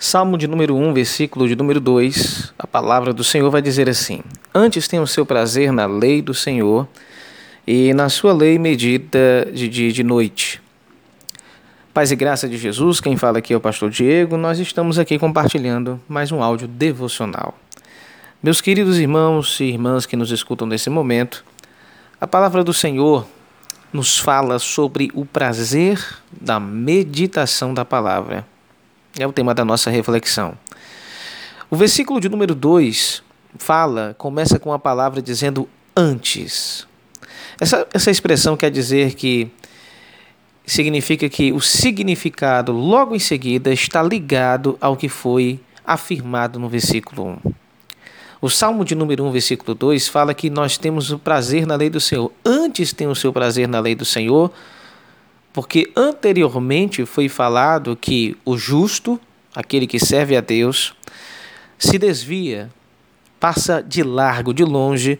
Salmo de número 1, versículo de número 2, a palavra do Senhor vai dizer assim: Antes tem o seu prazer na lei do Senhor, e na sua lei medita de dia e de noite. Paz e graça de Jesus, quem fala aqui é o pastor Diego. Nós estamos aqui compartilhando mais um áudio devocional. Meus queridos irmãos e irmãs que nos escutam nesse momento, a palavra do Senhor nos fala sobre o prazer da meditação da palavra. É o tema da nossa reflexão. O versículo de número 2 fala, começa com a palavra dizendo antes. Essa, essa expressão quer dizer que significa que o significado logo em seguida está ligado ao que foi afirmado no versículo 1. O Salmo de número 1, versículo 2 fala que nós temos o prazer na lei do Senhor. Antes tem o seu prazer na lei do Senhor, porque anteriormente foi falado que o justo, aquele que serve a Deus, se desvia, passa de largo, de longe,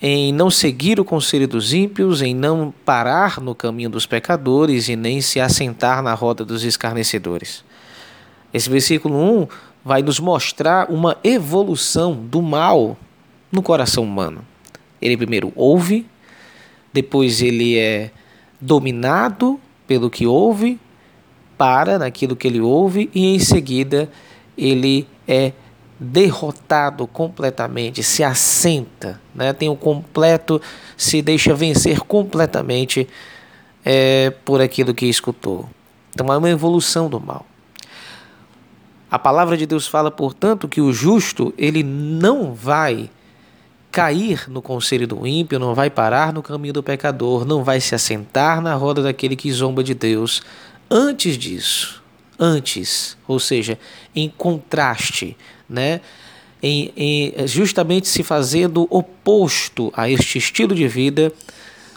em não seguir o conselho dos ímpios, em não parar no caminho dos pecadores e nem se assentar na roda dos escarnecedores. Esse versículo 1 vai nos mostrar uma evolução do mal no coração humano. Ele primeiro ouve, depois ele é dominado pelo que ouve, para naquilo que ele ouve e em seguida ele é derrotado completamente, se assenta, né? tem o completo, se deixa vencer completamente é, por aquilo que escutou. Então é uma evolução do mal. A palavra de Deus fala, portanto, que o justo ele não vai cair no conselho do ímpio, não vai parar no caminho do pecador, não vai se assentar na roda daquele que zomba de Deus. Antes disso, antes, ou seja, em contraste, né? Em, em, justamente se fazendo oposto a este estilo de vida,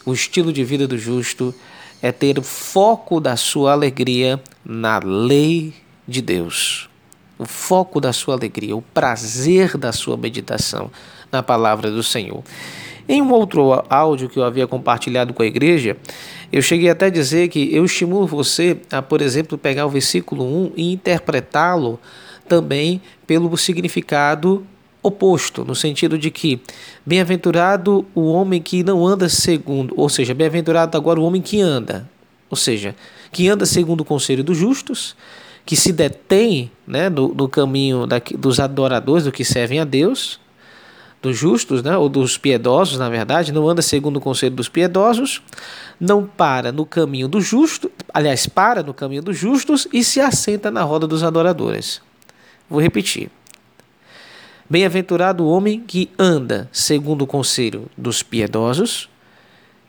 o estilo de vida do justo é ter o foco da sua alegria na lei de Deus. O foco da sua alegria, o prazer da sua meditação na palavra do Senhor. Em um outro áudio que eu havia compartilhado com a igreja, eu cheguei até a dizer que eu estimulo você a, por exemplo, pegar o versículo 1 e interpretá-lo também pelo significado oposto, no sentido de que bem-aventurado o homem que não anda segundo, ou seja, bem-aventurado agora o homem que anda, ou seja, que anda segundo o conselho dos justos, que se detém né, no, no caminho da, dos adoradores, do que servem a Deus, dos justos, né, ou dos piedosos, na verdade, não anda segundo o conselho dos piedosos, não para no caminho do justo, aliás, para no caminho dos justos e se assenta na roda dos adoradores. Vou repetir. Bem-aventurado o homem que anda segundo o conselho dos piedosos,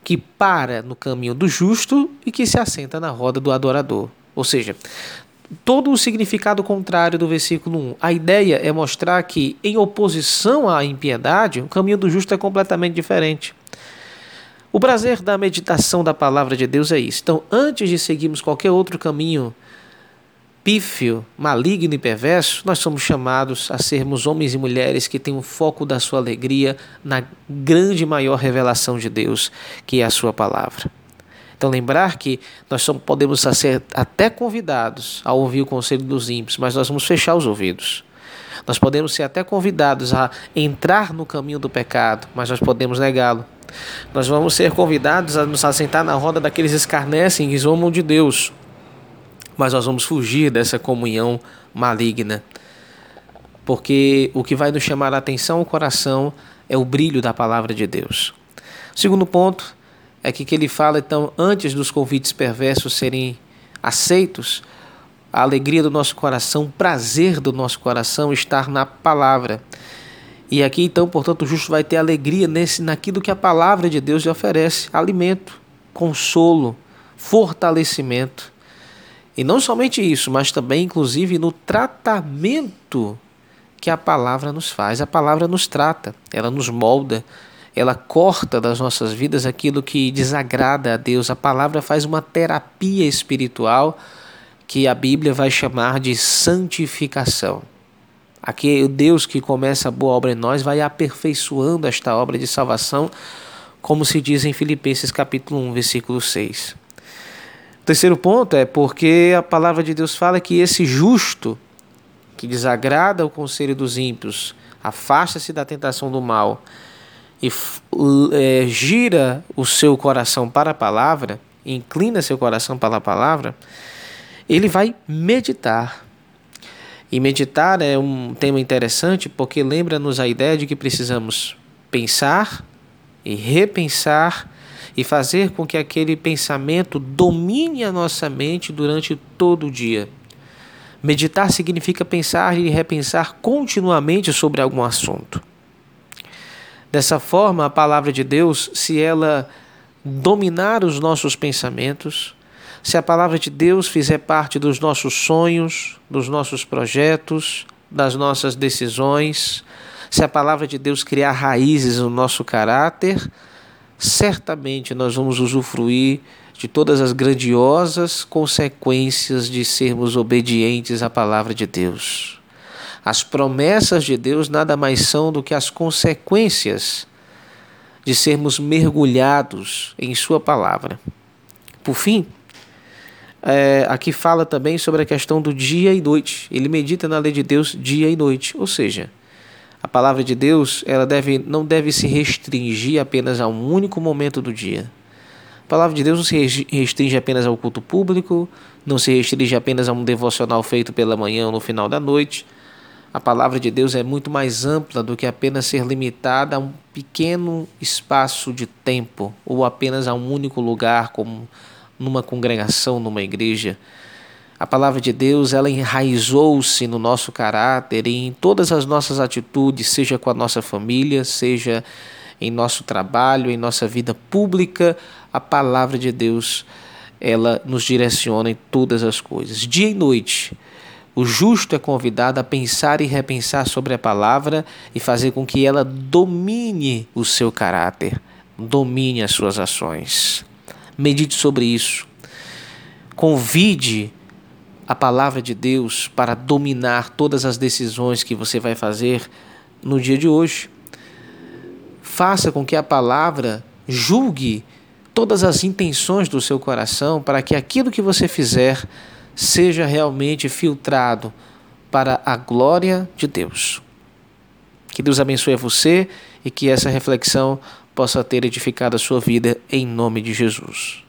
que para no caminho do justo e que se assenta na roda do adorador. Ou seja, todo o significado contrário do versículo 1. A ideia é mostrar que, em oposição à impiedade, o caminho do justo é completamente diferente. O prazer da meditação da palavra de Deus é isso. Então, antes de seguirmos qualquer outro caminho pífio, maligno e perverso, nós somos chamados a sermos homens e mulheres que têm o foco da sua alegria na grande maior revelação de Deus, que é a sua palavra. Então, lembrar que nós podemos ser até convidados a ouvir o conselho dos ímpios, mas nós vamos fechar os ouvidos. Nós podemos ser até convidados a entrar no caminho do pecado, mas nós podemos negá-lo. Nós vamos ser convidados a nos assentar na roda daqueles que escarnecem e zombam de Deus, mas nós vamos fugir dessa comunhão maligna. Porque o que vai nos chamar a atenção ao coração é o brilho da palavra de Deus. Segundo ponto, é que, que ele fala, então, antes dos convites perversos serem aceitos, a alegria do nosso coração, o prazer do nosso coração estar na palavra. E aqui, então, portanto, o justo vai ter alegria nesse, naquilo que a palavra de Deus lhe oferece: alimento, consolo, fortalecimento. E não somente isso, mas também, inclusive, no tratamento que a palavra nos faz. A palavra nos trata, ela nos molda, ela corta das nossas vidas aquilo que desagrada a Deus. A palavra faz uma terapia espiritual que a Bíblia vai chamar de santificação. Aqui o Deus que começa a boa obra em nós vai aperfeiçoando esta obra de salvação, como se diz em Filipenses capítulo 1, versículo 6. O terceiro ponto é porque a palavra de Deus fala que esse justo, que desagrada o conselho dos ímpios, afasta-se da tentação do mal e é, gira o seu coração para a palavra, inclina seu coração para a palavra, ele vai meditar. E meditar é um tema interessante porque lembra-nos a ideia de que precisamos pensar e repensar e fazer com que aquele pensamento domine a nossa mente durante todo o dia. Meditar significa pensar e repensar continuamente sobre algum assunto. Dessa forma, a palavra de Deus, se ela dominar os nossos pensamentos, se a palavra de Deus fizer parte dos nossos sonhos, dos nossos projetos, das nossas decisões, se a palavra de Deus criar raízes no nosso caráter, certamente nós vamos usufruir de todas as grandiosas consequências de sermos obedientes à palavra de Deus. As promessas de Deus nada mais são do que as consequências de sermos mergulhados em Sua palavra. Por fim, é, aqui fala também sobre a questão do dia e noite. Ele medita na lei de Deus dia e noite, ou seja, a palavra de Deus ela deve, não deve se restringir apenas a um único momento do dia. A palavra de Deus não se restringe apenas ao culto público, não se restringe apenas a um devocional feito pela manhã ou no final da noite. A palavra de Deus é muito mais ampla do que apenas ser limitada a um pequeno espaço de tempo ou apenas a um único lugar, como numa congregação, numa igreja. A palavra de Deus, ela enraizou-se no nosso caráter e em todas as nossas atitudes, seja com a nossa família, seja em nosso trabalho, em nossa vida pública, a palavra de Deus, ela nos direciona em todas as coisas. Dia e noite, o justo é convidado a pensar e repensar sobre a palavra e fazer com que ela domine o seu caráter, domine as suas ações. Medite sobre isso. Convide a palavra de Deus para dominar todas as decisões que você vai fazer no dia de hoje. Faça com que a palavra julgue todas as intenções do seu coração para que aquilo que você fizer seja realmente filtrado para a glória de Deus. Que Deus abençoe você e que essa reflexão possa ter edificado a sua vida em nome de Jesus.